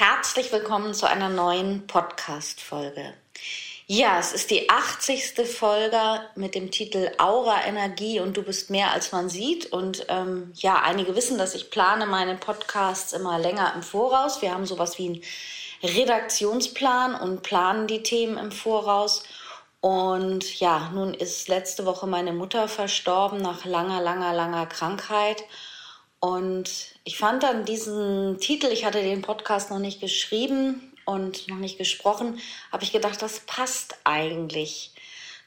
Herzlich willkommen zu einer neuen Podcast-Folge. Ja, es ist die 80. Folge mit dem Titel Aura Energie und du bist mehr als man sieht. Und ähm, ja, einige wissen, dass ich plane meine Podcasts immer länger im Voraus. Wir haben sowas wie einen Redaktionsplan und planen die Themen im Voraus. Und ja, nun ist letzte Woche meine Mutter verstorben nach langer, langer, langer Krankheit. Und ich fand dann diesen Titel, ich hatte den Podcast noch nicht geschrieben und noch nicht gesprochen, habe ich gedacht, das passt eigentlich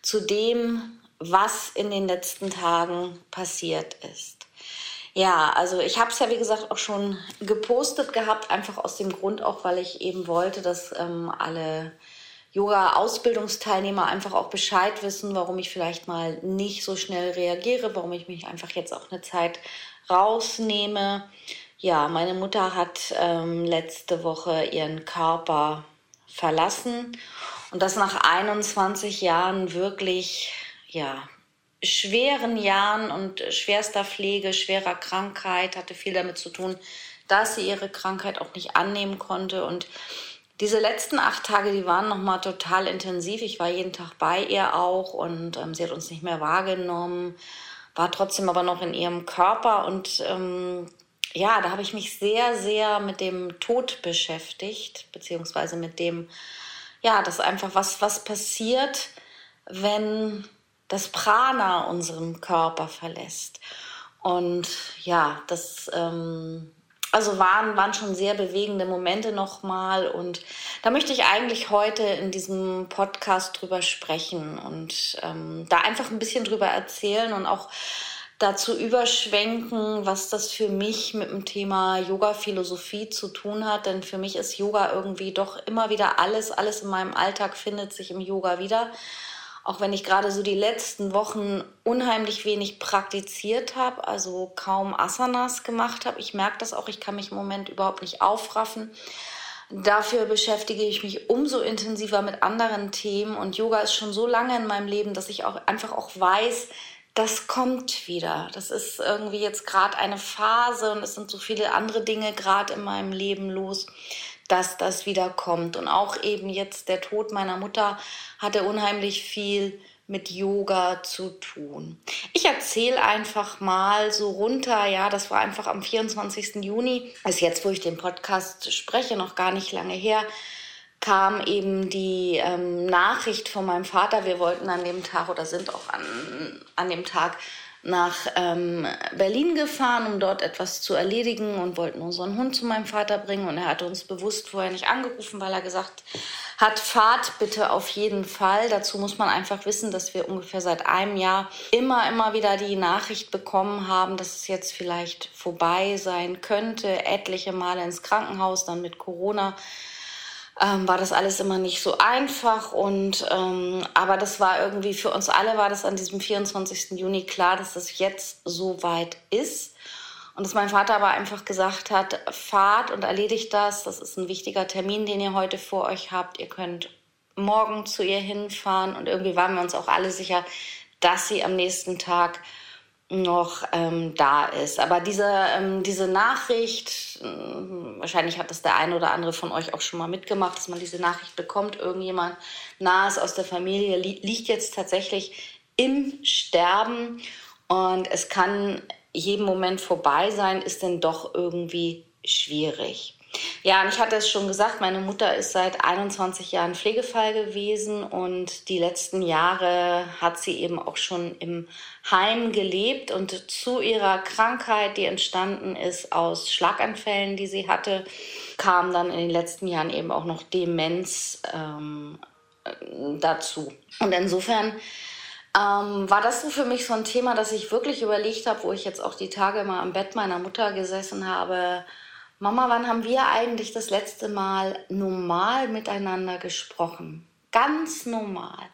zu dem, was in den letzten Tagen passiert ist. Ja, also ich habe es ja wie gesagt auch schon gepostet gehabt, einfach aus dem Grund auch, weil ich eben wollte, dass ähm, alle Yoga-Ausbildungsteilnehmer einfach auch Bescheid wissen, warum ich vielleicht mal nicht so schnell reagiere, warum ich mich einfach jetzt auch eine Zeit rausnehme. Ja, meine Mutter hat ähm, letzte Woche ihren Körper verlassen und das nach 21 Jahren wirklich, ja, schweren Jahren und schwerster Pflege, schwerer Krankheit, hatte viel damit zu tun, dass sie ihre Krankheit auch nicht annehmen konnte und diese letzten acht Tage, die waren nochmal total intensiv. Ich war jeden Tag bei ihr auch und ähm, sie hat uns nicht mehr wahrgenommen war trotzdem aber noch in ihrem Körper und ähm, ja, da habe ich mich sehr, sehr mit dem Tod beschäftigt, beziehungsweise mit dem, ja, das einfach was, was passiert, wenn das Prana unseren Körper verlässt. Und ja, das ähm, also waren, waren schon sehr bewegende Momente nochmal. Und da möchte ich eigentlich heute in diesem Podcast drüber sprechen und ähm, da einfach ein bisschen drüber erzählen und auch dazu überschwenken, was das für mich mit dem Thema Yoga-Philosophie zu tun hat. Denn für mich ist Yoga irgendwie doch immer wieder alles, alles in meinem Alltag findet sich im Yoga wieder auch wenn ich gerade so die letzten Wochen unheimlich wenig praktiziert habe, also kaum Asanas gemacht habe. Ich merke das auch, ich kann mich im Moment überhaupt nicht aufraffen. Dafür beschäftige ich mich umso intensiver mit anderen Themen und Yoga ist schon so lange in meinem Leben, dass ich auch einfach auch weiß, das kommt wieder. Das ist irgendwie jetzt gerade eine Phase und es sind so viele andere Dinge gerade in meinem Leben los dass das wieder kommt. Und auch eben jetzt der Tod meiner Mutter hatte unheimlich viel mit Yoga zu tun. Ich erzähle einfach mal so runter, ja, das war einfach am 24. Juni, ist jetzt, wo ich den Podcast spreche, noch gar nicht lange her, kam eben die ähm, Nachricht von meinem Vater, wir wollten an dem Tag oder sind auch an, an dem Tag nach ähm, Berlin gefahren, um dort etwas zu erledigen und wollten unseren Hund zu meinem Vater bringen. Und er hatte uns bewusst vorher nicht angerufen, weil er gesagt hat, fahrt bitte auf jeden Fall. Dazu muss man einfach wissen, dass wir ungefähr seit einem Jahr immer, immer wieder die Nachricht bekommen haben, dass es jetzt vielleicht vorbei sein könnte. Etliche Male ins Krankenhaus, dann mit Corona ähm, war das alles immer nicht so einfach und ähm, aber das war irgendwie für uns alle war das an diesem 24. Juni klar, dass das jetzt so weit ist. Und dass mein Vater aber einfach gesagt hat, fahrt und erledigt das, das ist ein wichtiger Termin, den ihr heute vor euch habt, ihr könnt morgen zu ihr hinfahren. Und irgendwie waren wir uns auch alle sicher, dass sie am nächsten Tag noch ähm, da ist. Aber diese, ähm, diese Nachricht, äh, wahrscheinlich hat das der eine oder andere von euch auch schon mal mitgemacht, dass man diese Nachricht bekommt, irgendjemand nahes aus der Familie li liegt jetzt tatsächlich im Sterben und es kann jeden Moment vorbei sein, ist denn doch irgendwie schwierig. Ja, und ich hatte es schon gesagt, meine Mutter ist seit 21 Jahren Pflegefall gewesen und die letzten Jahre hat sie eben auch schon im Heim gelebt und zu ihrer Krankheit, die entstanden ist aus Schlaganfällen, die sie hatte, kam dann in den letzten Jahren eben auch noch Demenz ähm, dazu. Und insofern ähm, war das so für mich so ein Thema, dass ich wirklich überlegt habe, wo ich jetzt auch die Tage mal am Bett meiner Mutter gesessen habe. Mama, wann haben wir eigentlich das letzte Mal normal miteinander gesprochen? Ganz normal.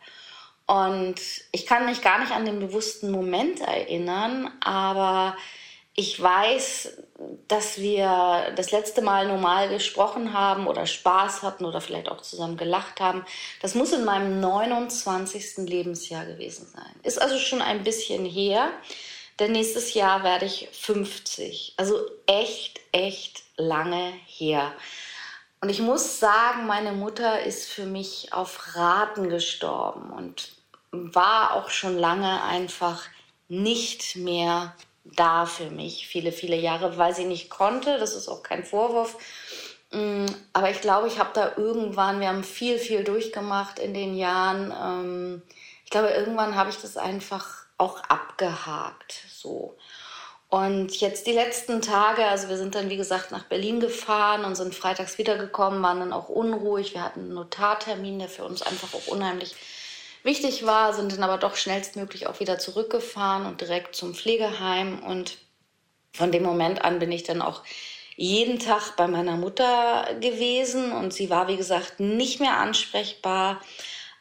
Und ich kann mich gar nicht an den bewussten Moment erinnern, aber ich weiß, dass wir das letzte Mal normal gesprochen haben oder Spaß hatten oder vielleicht auch zusammen gelacht haben. Das muss in meinem 29. Lebensjahr gewesen sein. Ist also schon ein bisschen her, denn nächstes Jahr werde ich 50. Also echt, echt lange her. Und ich muss sagen, meine Mutter ist für mich auf Raten gestorben und war auch schon lange einfach nicht mehr da für mich, viele, viele Jahre, weil sie nicht konnte. Das ist auch kein Vorwurf. Mm, aber ich glaube, ich habe da irgendwann, wir haben viel, viel durchgemacht in den Jahren. Ähm, ich glaube, irgendwann habe ich das einfach auch abgehakt. So. Und jetzt die letzten Tage, also wir sind dann wie gesagt nach Berlin gefahren und sind freitags wiedergekommen, waren dann auch unruhig. Wir hatten einen Notartermin, der für uns einfach auch unheimlich wichtig war, sind dann aber doch schnellstmöglich auch wieder zurückgefahren und direkt zum Pflegeheim. Und von dem Moment an bin ich dann auch jeden Tag bei meiner Mutter gewesen und sie war, wie gesagt, nicht mehr ansprechbar.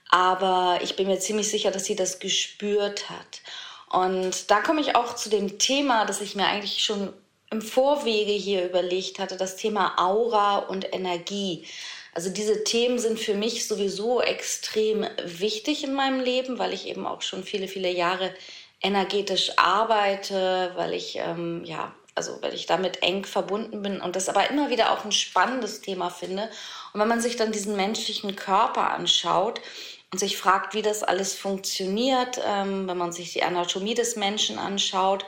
Aber ich bin mir ziemlich sicher, dass sie das gespürt hat. Und da komme ich auch zu dem Thema, das ich mir eigentlich schon im Vorwege hier überlegt hatte, das Thema Aura und Energie. Also diese Themen sind für mich sowieso extrem wichtig in meinem Leben, weil ich eben auch schon viele, viele Jahre energetisch arbeite, weil ich ähm, ja also weil ich damit eng verbunden bin und das aber immer wieder auch ein spannendes Thema finde. Und wenn man sich dann diesen menschlichen Körper anschaut und sich fragt, wie das alles funktioniert, ähm, wenn man sich die Anatomie des Menschen anschaut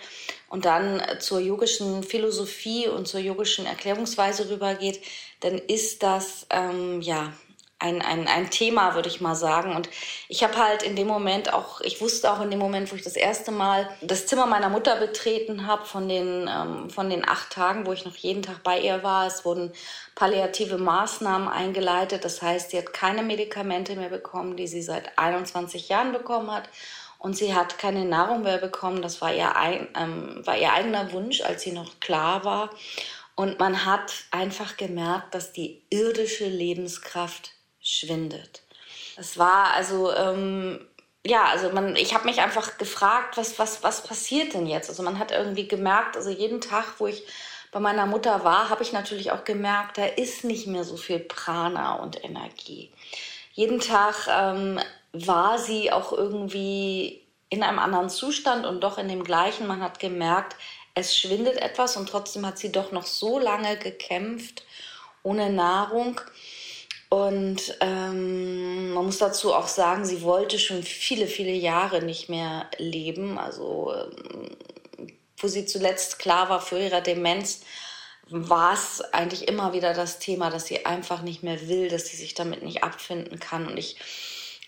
und dann zur yogischen Philosophie und zur yogischen Erklärungsweise rübergeht, dann ist das ähm, ja ein, ein, ein Thema, würde ich mal sagen. Und ich habe halt in dem Moment auch, ich wusste auch in dem Moment, wo ich das erste Mal das Zimmer meiner Mutter betreten habe, von, den ähm, von den acht Tagen, wo ich noch jeden Tag bei ihr war, es wurden palliative Maßnahmen eingeleitet. Das heißt, sie hat keine Medikamente mehr bekommen, die sie seit 21 Jahren bekommen hat. Und sie hat keine Nahrung mehr bekommen. Das war ihr, ein, ähm, war ihr eigener Wunsch, als sie noch klar war. Und man hat einfach gemerkt, dass die irdische Lebenskraft schwindet. Es war also, ähm, ja, also man, ich habe mich einfach gefragt, was, was, was passiert denn jetzt? Also man hat irgendwie gemerkt, also jeden Tag, wo ich bei meiner Mutter war, habe ich natürlich auch gemerkt, da ist nicht mehr so viel Prana und Energie. Jeden Tag ähm, war sie auch irgendwie in einem anderen Zustand und doch in dem gleichen. Man hat gemerkt, es schwindet etwas und trotzdem hat sie doch noch so lange gekämpft ohne Nahrung. Und ähm, man muss dazu auch sagen, sie wollte schon viele, viele Jahre nicht mehr leben. Also ähm, wo sie zuletzt klar war für ihre Demenz, war es eigentlich immer wieder das Thema, dass sie einfach nicht mehr will, dass sie sich damit nicht abfinden kann. Und ich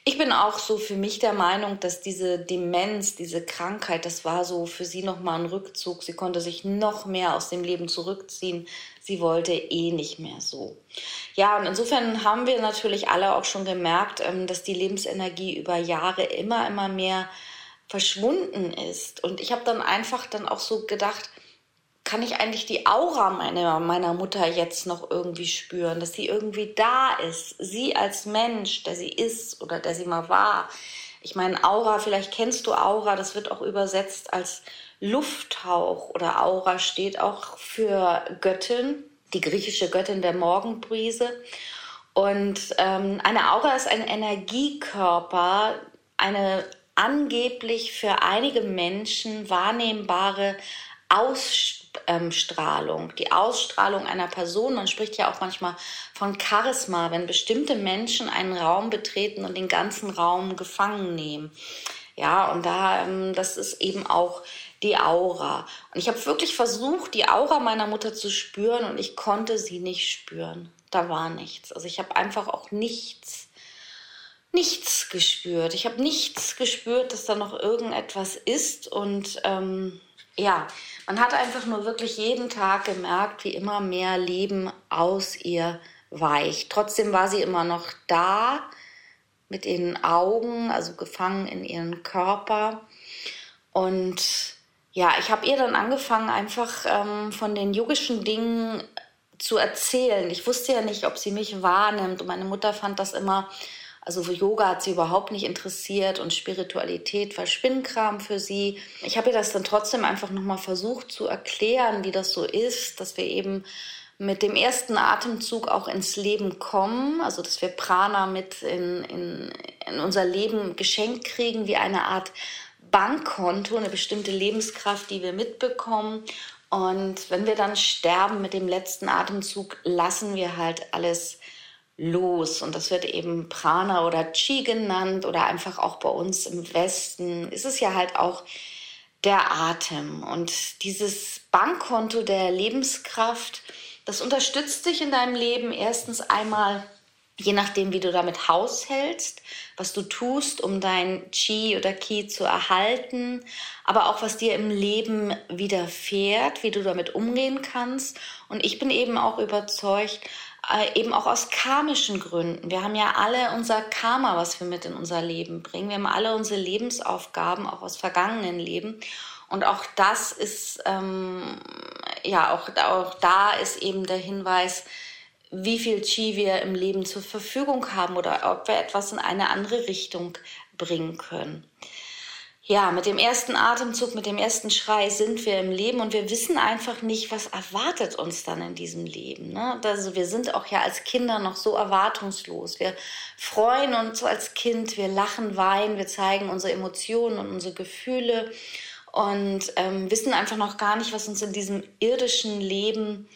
ich bin auch so für mich der Meinung, dass diese Demenz, diese Krankheit, das war so für sie nochmal ein Rückzug. Sie konnte sich noch mehr aus dem Leben zurückziehen. Sie wollte eh nicht mehr so. Ja, und insofern haben wir natürlich alle auch schon gemerkt, ähm, dass die Lebensenergie über Jahre immer, immer mehr verschwunden ist. Und ich habe dann einfach dann auch so gedacht, kann ich eigentlich die Aura meiner, meiner Mutter jetzt noch irgendwie spüren, dass sie irgendwie da ist. Sie als Mensch, der sie ist oder der sie mal war. Ich meine, Aura, vielleicht kennst du Aura, das wird auch übersetzt als Lufthauch oder Aura steht auch für Göttin, die griechische Göttin der Morgenbrise. Und ähm, eine Aura ist ein Energiekörper, eine angeblich für einige Menschen wahrnehmbare Ausstrahlung, die Ausstrahlung einer Person. Man spricht ja auch manchmal von Charisma, wenn bestimmte Menschen einen Raum betreten und den ganzen Raum gefangen nehmen. Ja, und da, ähm, das ist eben auch die Aura. Und ich habe wirklich versucht, die Aura meiner Mutter zu spüren und ich konnte sie nicht spüren. Da war nichts. Also ich habe einfach auch nichts, nichts gespürt. Ich habe nichts gespürt, dass da noch irgendetwas ist und ähm, ja, man hat einfach nur wirklich jeden Tag gemerkt, wie immer mehr Leben aus ihr weicht. Trotzdem war sie immer noch da mit den Augen, also gefangen in ihren Körper. Und ja, ich habe ihr dann angefangen, einfach ähm, von den yogischen Dingen zu erzählen. Ich wusste ja nicht, ob sie mich wahrnimmt. Und meine Mutter fand das immer, also Yoga hat sie überhaupt nicht interessiert und Spiritualität war Spinnkram für sie. Ich habe ihr das dann trotzdem einfach nochmal versucht zu erklären, wie das so ist, dass wir eben mit dem ersten Atemzug auch ins Leben kommen, also dass wir Prana mit in, in, in unser Leben geschenkt kriegen, wie eine Art Bankkonto, eine bestimmte Lebenskraft, die wir mitbekommen. Und wenn wir dann sterben mit dem letzten Atemzug, lassen wir halt alles los. Und das wird eben Prana oder Chi genannt oder einfach auch bei uns im Westen ist es ja halt auch der Atem. Und dieses Bankkonto der Lebenskraft, das unterstützt dich in deinem Leben erstens einmal, je nachdem, wie du damit haushältst, was du tust, um dein Chi oder Ki zu erhalten, aber auch was dir im Leben widerfährt, wie du damit umgehen kannst. Und ich bin eben auch überzeugt, äh, eben auch aus karmischen Gründen. Wir haben ja alle unser Karma, was wir mit in unser Leben bringen. Wir haben alle unsere Lebensaufgaben, auch aus vergangenen Leben. Und auch das ist, ähm, ja, auch, auch da ist eben der Hinweis, wie viel Chi wir im Leben zur Verfügung haben oder ob wir etwas in eine andere Richtung bringen können. Ja, mit dem ersten Atemzug, mit dem ersten Schrei sind wir im Leben und wir wissen einfach nicht, was erwartet uns dann in diesem Leben. Ne? Also wir sind auch ja als Kinder noch so erwartungslos. Wir freuen uns als Kind, wir lachen, weinen, wir zeigen unsere Emotionen und unsere Gefühle und ähm, wissen einfach noch gar nicht, was uns in diesem irdischen Leben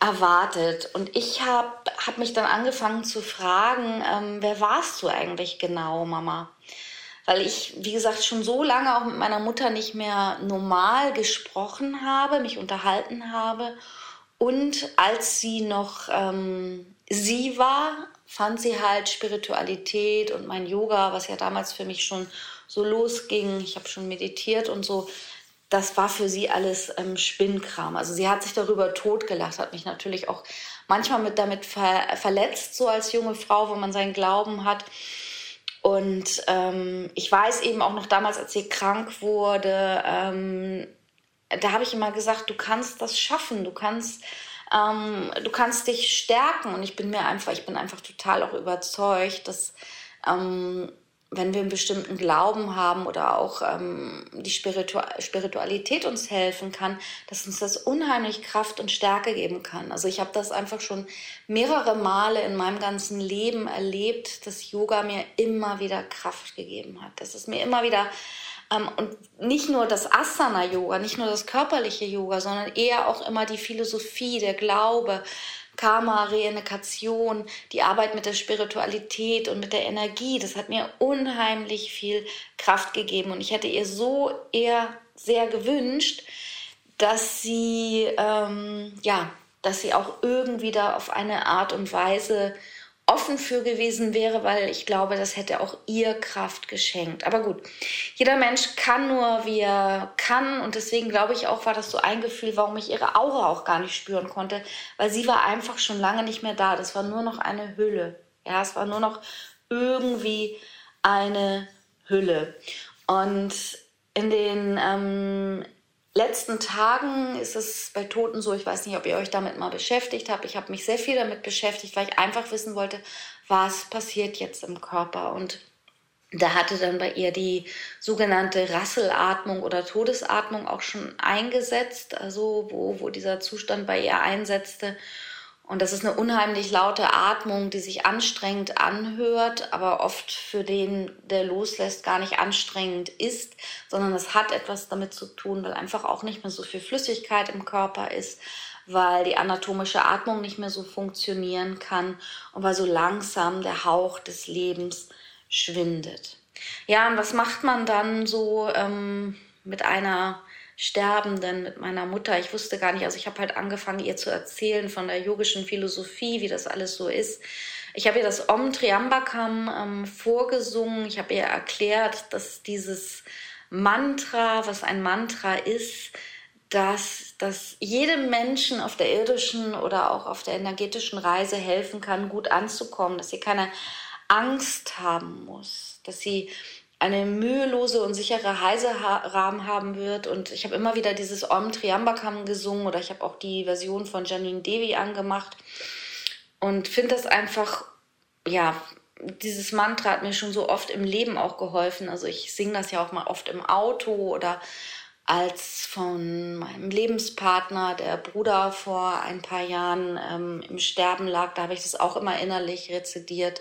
erwartet. Und ich habe hab mich dann angefangen zu fragen, ähm, wer warst du eigentlich genau, Mama? Weil ich, wie gesagt, schon so lange auch mit meiner Mutter nicht mehr normal gesprochen habe, mich unterhalten habe. Und als sie noch ähm, sie war, fand sie halt Spiritualität und mein Yoga, was ja damals für mich schon so losging. Ich habe schon meditiert und so. Das war für sie alles ähm, Spinnkram. Also sie hat sich darüber totgelacht, hat mich natürlich auch manchmal mit damit ver verletzt, so als junge Frau, wo man seinen Glauben hat. Und ähm, ich weiß eben auch noch damals, als sie krank wurde, ähm, da habe ich immer gesagt, du kannst das schaffen, du kannst, ähm, du kannst dich stärken. Und ich bin mir einfach, ich bin einfach total auch überzeugt, dass ähm, wenn wir einen bestimmten Glauben haben oder auch ähm, die Spiritu Spiritualität uns helfen kann, dass uns das unheimlich Kraft und Stärke geben kann. Also ich habe das einfach schon mehrere Male in meinem ganzen Leben erlebt, dass Yoga mir immer wieder Kraft gegeben hat. Dass es mir immer wieder und nicht nur das Asana-Yoga, nicht nur das körperliche Yoga, sondern eher auch immer die Philosophie, der Glaube, Karma, Reinkarnation, die Arbeit mit der Spiritualität und mit der Energie, das hat mir unheimlich viel Kraft gegeben. Und ich hätte ihr so eher sehr gewünscht, dass sie, ähm, ja, dass sie auch irgendwie da auf eine Art und Weise offen für gewesen wäre, weil ich glaube, das hätte auch ihr Kraft geschenkt. Aber gut, jeder Mensch kann nur, wie er kann. Und deswegen glaube ich auch, war das so ein Gefühl, warum ich ihre Aura auch gar nicht spüren konnte, weil sie war einfach schon lange nicht mehr da. Das war nur noch eine Hülle. Ja, es war nur noch irgendwie eine Hülle. Und in den ähm, letzten Tagen ist es bei Toten so, ich weiß nicht, ob ihr euch damit mal beschäftigt habt. Ich habe mich sehr viel damit beschäftigt, weil ich einfach wissen wollte, was passiert jetzt im Körper. Und da hatte dann bei ihr die sogenannte Rasselatmung oder Todesatmung auch schon eingesetzt, also wo, wo dieser Zustand bei ihr einsetzte. Und das ist eine unheimlich laute Atmung, die sich anstrengend anhört, aber oft für den, der loslässt, gar nicht anstrengend ist, sondern es hat etwas damit zu tun, weil einfach auch nicht mehr so viel Flüssigkeit im Körper ist, weil die anatomische Atmung nicht mehr so funktionieren kann und weil so langsam der Hauch des Lebens schwindet. Ja, und was macht man dann so ähm, mit einer Sterbenden, mit meiner Mutter. Ich wusste gar nicht, also ich habe halt angefangen, ihr zu erzählen von der yogischen Philosophie, wie das alles so ist. Ich habe ihr das Om Triambakam ähm, vorgesungen. Ich habe ihr erklärt, dass dieses Mantra, was ein Mantra ist, dass, dass jedem Menschen auf der irdischen oder auch auf der energetischen Reise helfen kann, gut anzukommen, dass sie keine Angst haben muss, dass sie eine mühelose und sichere Heiserahmen haben wird. Und ich habe immer wieder dieses Om Triambakam gesungen oder ich habe auch die Version von Janine Devi angemacht und finde das einfach, ja, dieses Mantra hat mir schon so oft im Leben auch geholfen. Also ich singe das ja auch mal oft im Auto oder als von meinem Lebenspartner, der Bruder vor ein paar Jahren ähm, im Sterben lag, da habe ich das auch immer innerlich rezidiert.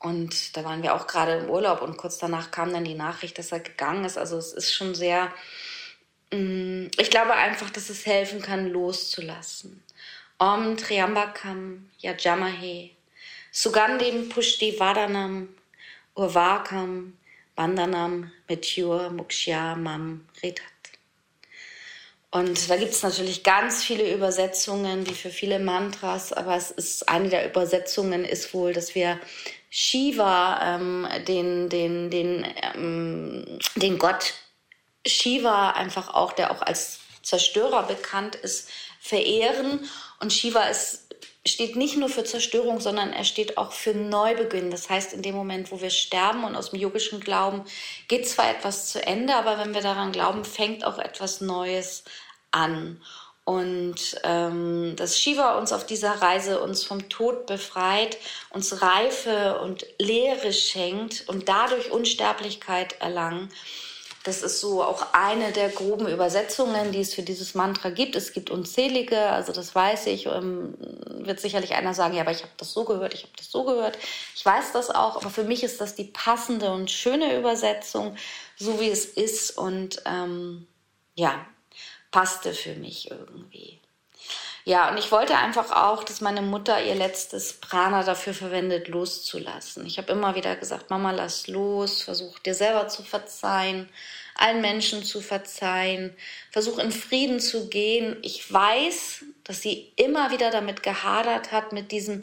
Und da waren wir auch gerade im Urlaub und kurz danach kam dann die Nachricht, dass er gegangen ist. Also es ist schon sehr, mm, ich glaube einfach, dass es helfen kann, loszulassen. Om Triambakam Yajamahe Sugandhim Pushti Vadanam Urvakam Bandanam Metyur Mukshya Mam Ritat. Und da gibt es natürlich ganz viele Übersetzungen, wie für viele Mantras, aber es ist eine der Übersetzungen ist wohl, dass wir Shiva, ähm, den, den, den, ähm, den Gott Shiva einfach auch, der auch als Zerstörer bekannt ist, verehren. Und Shiva ist steht nicht nur für Zerstörung, sondern er steht auch für Neubeginn. Das heißt, in dem Moment, wo wir sterben und aus dem yogischen Glauben geht zwar etwas zu Ende, aber wenn wir daran glauben, fängt auch etwas Neues an. Und ähm, dass Shiva uns auf dieser Reise uns vom Tod befreit, uns Reife und Lehre schenkt und dadurch Unsterblichkeit erlangen das ist so auch eine der groben Übersetzungen, die es für dieses Mantra gibt. Es gibt unzählige, also das weiß ich. Ähm, wird sicherlich einer sagen, ja, aber ich habe das so gehört, ich habe das so gehört. Ich weiß das auch, aber für mich ist das die passende und schöne Übersetzung, so wie es ist und ähm, ja, passte für mich irgendwie. Ja, und ich wollte einfach auch, dass meine Mutter ihr letztes Prana dafür verwendet, loszulassen. Ich habe immer wieder gesagt, Mama, lass los, versuch dir selber zu verzeihen, allen Menschen zu verzeihen, versuch in Frieden zu gehen. Ich weiß, dass sie immer wieder damit gehadert hat, mit diesem,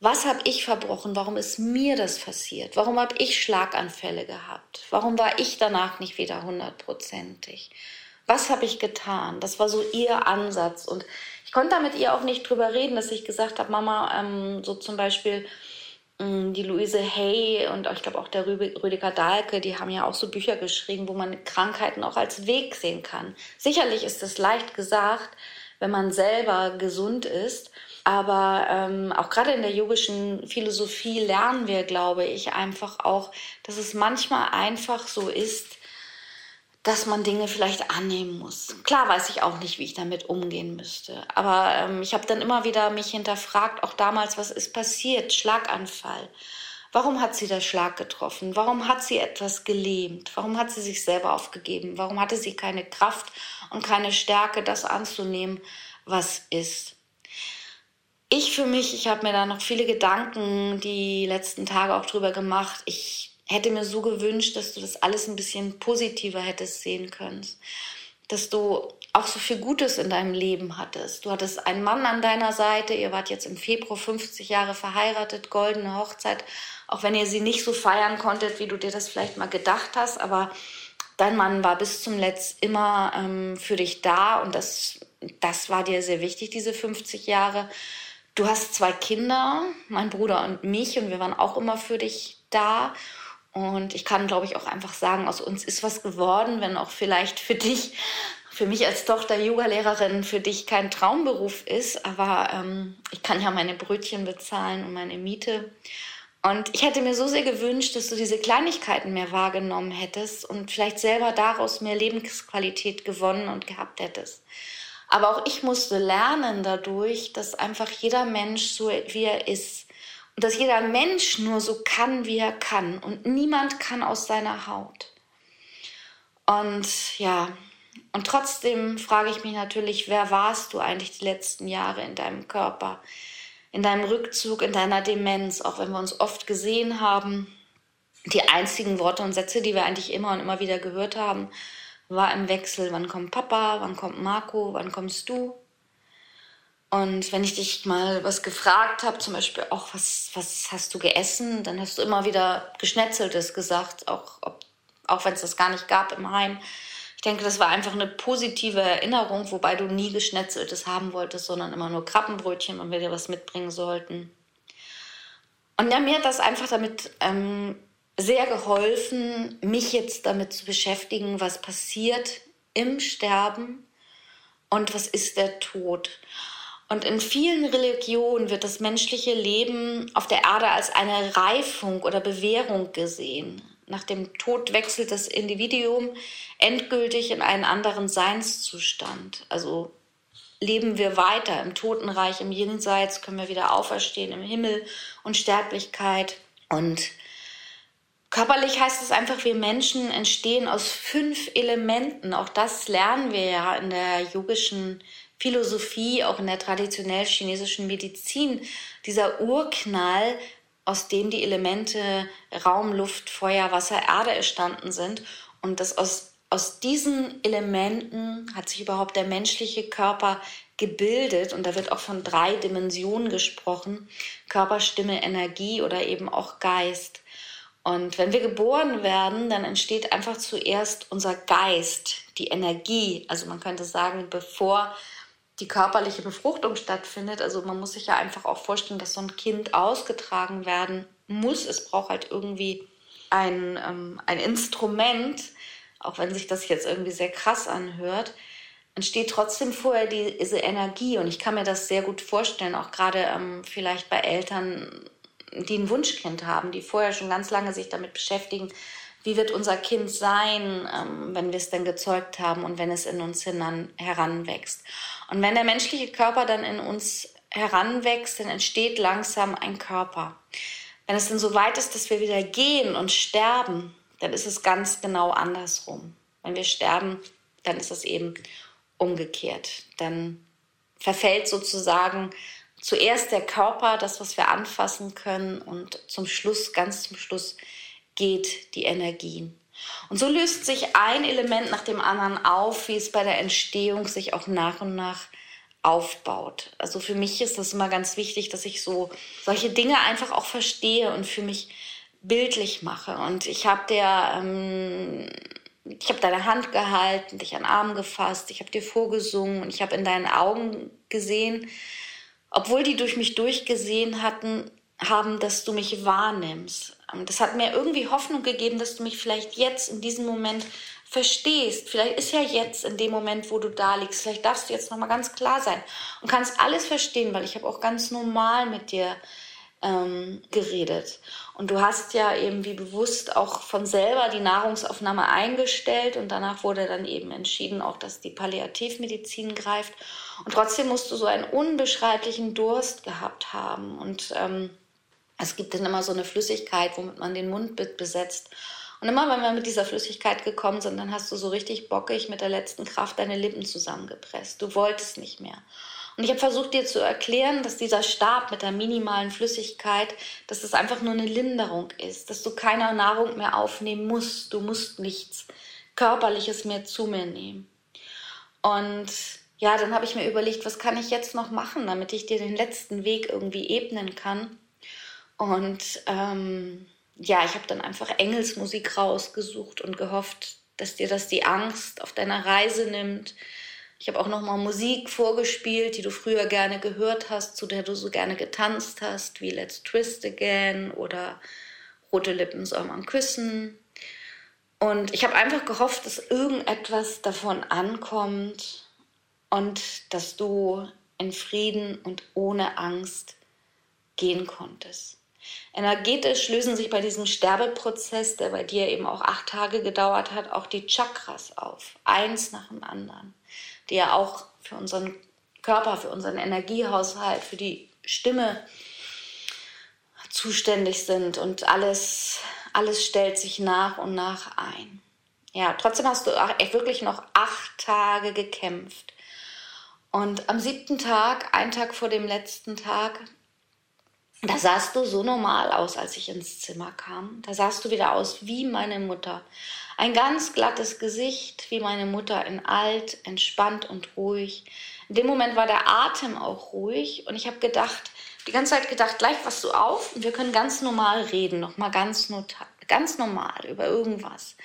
was habe ich verbrochen? Warum ist mir das passiert? Warum habe ich Schlaganfälle gehabt? Warum war ich danach nicht wieder hundertprozentig? Was habe ich getan? Das war so ihr Ansatz. Und ich konnte da mit ihr auch nicht drüber reden, dass ich gesagt habe, Mama, ähm, so zum Beispiel ähm, die Luise Hay und ich glaube auch der Rüdiger Dahlke, die haben ja auch so Bücher geschrieben, wo man Krankheiten auch als Weg sehen kann. Sicherlich ist es leicht gesagt, wenn man selber gesund ist. Aber ähm, auch gerade in der yogischen Philosophie lernen wir, glaube ich, einfach auch, dass es manchmal einfach so ist, dass man Dinge vielleicht annehmen muss. Klar weiß ich auch nicht, wie ich damit umgehen müsste. Aber ähm, ich habe dann immer wieder mich hinterfragt, auch damals, was ist passiert? Schlaganfall. Warum hat sie der Schlag getroffen? Warum hat sie etwas gelähmt? Warum hat sie sich selber aufgegeben? Warum hatte sie keine Kraft und keine Stärke, das anzunehmen, was ist? Ich für mich, ich habe mir da noch viele Gedanken die letzten Tage auch drüber gemacht. Ich hätte mir so gewünscht, dass du das alles ein bisschen positiver hättest sehen können. Dass du auch so viel Gutes in deinem Leben hattest. Du hattest einen Mann an deiner Seite, ihr wart jetzt im Februar 50 Jahre verheiratet, goldene Hochzeit, auch wenn ihr sie nicht so feiern konntet, wie du dir das vielleicht mal gedacht hast, aber dein Mann war bis zum Letzt immer ähm, für dich da und das, das war dir sehr wichtig, diese 50 Jahre. Du hast zwei Kinder, mein Bruder und mich, und wir waren auch immer für dich da. Und ich kann, glaube ich, auch einfach sagen, aus uns ist was geworden, wenn auch vielleicht für dich, für mich als Tochter Yoga-Lehrerin, für dich kein Traumberuf ist. Aber ähm, ich kann ja meine Brötchen bezahlen und meine Miete. Und ich hätte mir so sehr gewünscht, dass du diese Kleinigkeiten mehr wahrgenommen hättest und vielleicht selber daraus mehr Lebensqualität gewonnen und gehabt hättest. Aber auch ich musste lernen dadurch, dass einfach jeder Mensch so wie er ist und dass jeder Mensch nur so kann, wie er kann. Und niemand kann aus seiner Haut. Und ja, und trotzdem frage ich mich natürlich, wer warst du eigentlich die letzten Jahre in deinem Körper, in deinem Rückzug, in deiner Demenz, auch wenn wir uns oft gesehen haben. Die einzigen Worte und Sätze, die wir eigentlich immer und immer wieder gehört haben, war im Wechsel, wann kommt Papa, wann kommt Marco, wann kommst du? Und wenn ich dich mal was gefragt habe, zum Beispiel auch, was, was hast du geessen, dann hast du immer wieder Geschnetzeltes gesagt, auch, auch wenn es das gar nicht gab im Heim. Ich denke, das war einfach eine positive Erinnerung, wobei du nie Geschnetzeltes haben wolltest, sondern immer nur Krabbenbrötchen, wenn wir dir was mitbringen sollten. Und ja, mir hat das einfach damit ähm, sehr geholfen, mich jetzt damit zu beschäftigen, was passiert im Sterben und was ist der Tod. Und in vielen Religionen wird das menschliche Leben auf der Erde als eine Reifung oder Bewährung gesehen. Nach dem Tod wechselt das Individuum endgültig in einen anderen Seinszustand. Also leben wir weiter im Totenreich, im Jenseits, können wir wieder auferstehen im Himmel und Sterblichkeit. Und körperlich heißt es einfach, wir Menschen entstehen aus fünf Elementen. Auch das lernen wir ja in der yogischen Philosophie, auch in der traditionell chinesischen Medizin. Dieser Urknall, aus dem die Elemente Raum, Luft, Feuer, Wasser, Erde entstanden sind. Und das aus aus diesen Elementen hat sich überhaupt der menschliche Körper gebildet und da wird auch von drei Dimensionen gesprochen, Körper, Stimme, Energie oder eben auch Geist. Und wenn wir geboren werden, dann entsteht einfach zuerst unser Geist, die Energie. Also man könnte sagen, bevor die körperliche Befruchtung stattfindet, also man muss sich ja einfach auch vorstellen, dass so ein Kind ausgetragen werden muss. Es braucht halt irgendwie ein, ähm, ein Instrument, auch wenn sich das jetzt irgendwie sehr krass anhört, entsteht trotzdem vorher diese Energie. Und ich kann mir das sehr gut vorstellen, auch gerade ähm, vielleicht bei Eltern, die ein Wunschkind haben, die vorher schon ganz lange sich damit beschäftigen, wie wird unser Kind sein, ähm, wenn wir es denn gezeugt haben und wenn es in uns hinan, heranwächst. Und wenn der menschliche Körper dann in uns heranwächst, dann entsteht langsam ein Körper. Wenn es dann so weit ist, dass wir wieder gehen und sterben, dann ist es ganz genau andersrum. Wenn wir sterben, dann ist es eben umgekehrt. Dann verfällt sozusagen zuerst der Körper, das, was wir anfassen können, und zum Schluss, ganz zum Schluss, geht die Energie. Und so löst sich ein Element nach dem anderen auf, wie es bei der Entstehung sich auch nach und nach aufbaut. Also für mich ist das immer ganz wichtig, dass ich so solche Dinge einfach auch verstehe und für mich bildlich mache. Und ich habe dir, ähm, ich habe deine Hand gehalten, dich an den Arm gefasst, ich habe dir vorgesungen und ich habe in deinen Augen gesehen, obwohl die durch mich durchgesehen hatten, haben, dass du mich wahrnimmst. Ähm, das hat mir irgendwie Hoffnung gegeben, dass du mich vielleicht jetzt in diesem Moment verstehst. Vielleicht ist ja jetzt in dem Moment, wo du da liegst, vielleicht darfst du jetzt noch mal ganz klar sein und kannst alles verstehen, weil ich habe auch ganz normal mit dir ähm, geredet. Und du hast ja eben wie bewusst auch von selber die Nahrungsaufnahme eingestellt und danach wurde dann eben entschieden auch, dass die Palliativmedizin greift. Und trotzdem musst du so einen unbeschreiblichen Durst gehabt haben. Und ähm, es gibt dann immer so eine Flüssigkeit, womit man den Mund besetzt. Und immer, wenn wir mit dieser Flüssigkeit gekommen sind, dann hast du so richtig bockig mit der letzten Kraft deine Lippen zusammengepresst. Du wolltest nicht mehr. Und ich habe versucht dir zu erklären, dass dieser Stab mit der minimalen Flüssigkeit, dass das einfach nur eine Linderung ist, dass du keine Nahrung mehr aufnehmen musst, du musst nichts Körperliches mehr zu mir nehmen. Und ja, dann habe ich mir überlegt, was kann ich jetzt noch machen, damit ich dir den letzten Weg irgendwie ebnen kann. Und ähm, ja, ich habe dann einfach Engelsmusik rausgesucht und gehofft, dass dir das die Angst auf deiner Reise nimmt, ich habe auch noch mal Musik vorgespielt, die du früher gerne gehört hast, zu der du so gerne getanzt hast, wie Let's Twist Again oder Rote Lippen soll man küssen. Und ich habe einfach gehofft, dass irgendetwas davon ankommt und dass du in Frieden und ohne Angst gehen konntest. Energetisch lösen sich bei diesem Sterbeprozess, der bei dir eben auch acht Tage gedauert hat, auch die Chakras auf, eins nach dem anderen die ja auch für unseren Körper, für unseren Energiehaushalt, für die Stimme zuständig sind und alles, alles stellt sich nach und nach ein. Ja, trotzdem hast du wirklich noch acht Tage gekämpft. Und am siebten Tag, ein Tag vor dem letzten Tag, da sahst du so normal aus, als ich ins Zimmer kam. Da sahst du wieder aus wie meine Mutter. Ein ganz glattes Gesicht, wie meine Mutter in alt, entspannt und ruhig. In dem Moment war der Atem auch ruhig und ich habe gedacht, die ganze Zeit gedacht, gleich wachst du auf und wir können ganz normal reden, nochmal ganz, ganz normal über irgendwas.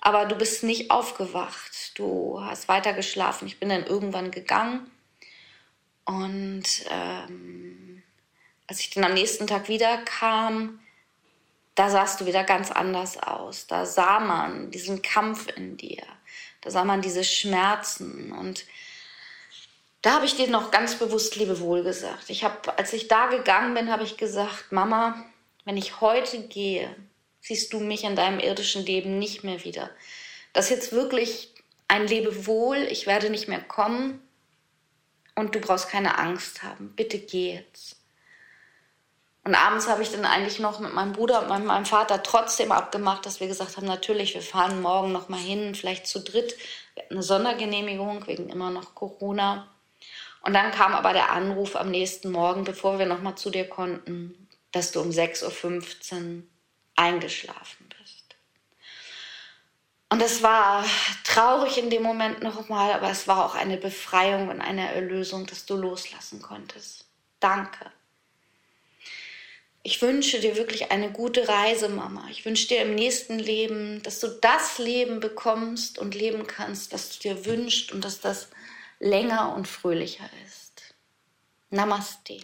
Aber du bist nicht aufgewacht, du hast weiter geschlafen. Ich bin dann irgendwann gegangen und ähm, als ich dann am nächsten Tag wieder kam, da sahst du wieder ganz anders aus. Da sah man diesen Kampf in dir. Da sah man diese Schmerzen. Und da habe ich dir noch ganz bewusst Lebewohl gesagt. Ich habe, als ich da gegangen bin, habe ich gesagt, Mama, wenn ich heute gehe, siehst du mich in deinem irdischen Leben nicht mehr wieder. Das ist jetzt wirklich ein Lebewohl. Ich werde nicht mehr kommen. Und du brauchst keine Angst haben. Bitte geh jetzt. Und abends habe ich dann eigentlich noch mit meinem Bruder und meinem Vater trotzdem abgemacht, dass wir gesagt haben, natürlich, wir fahren morgen noch mal hin, vielleicht zu dritt. Wir hatten eine Sondergenehmigung wegen immer noch Corona. Und dann kam aber der Anruf am nächsten Morgen, bevor wir noch mal zu dir konnten, dass du um 6.15 Uhr eingeschlafen bist. Und es war traurig in dem Moment noch mal, aber es war auch eine Befreiung und eine Erlösung, dass du loslassen konntest. Danke. Ich wünsche dir wirklich eine gute Reise, Mama. Ich wünsche dir im nächsten Leben, dass du das Leben bekommst und leben kannst, was du dir wünschst und dass das länger und fröhlicher ist. Namaste.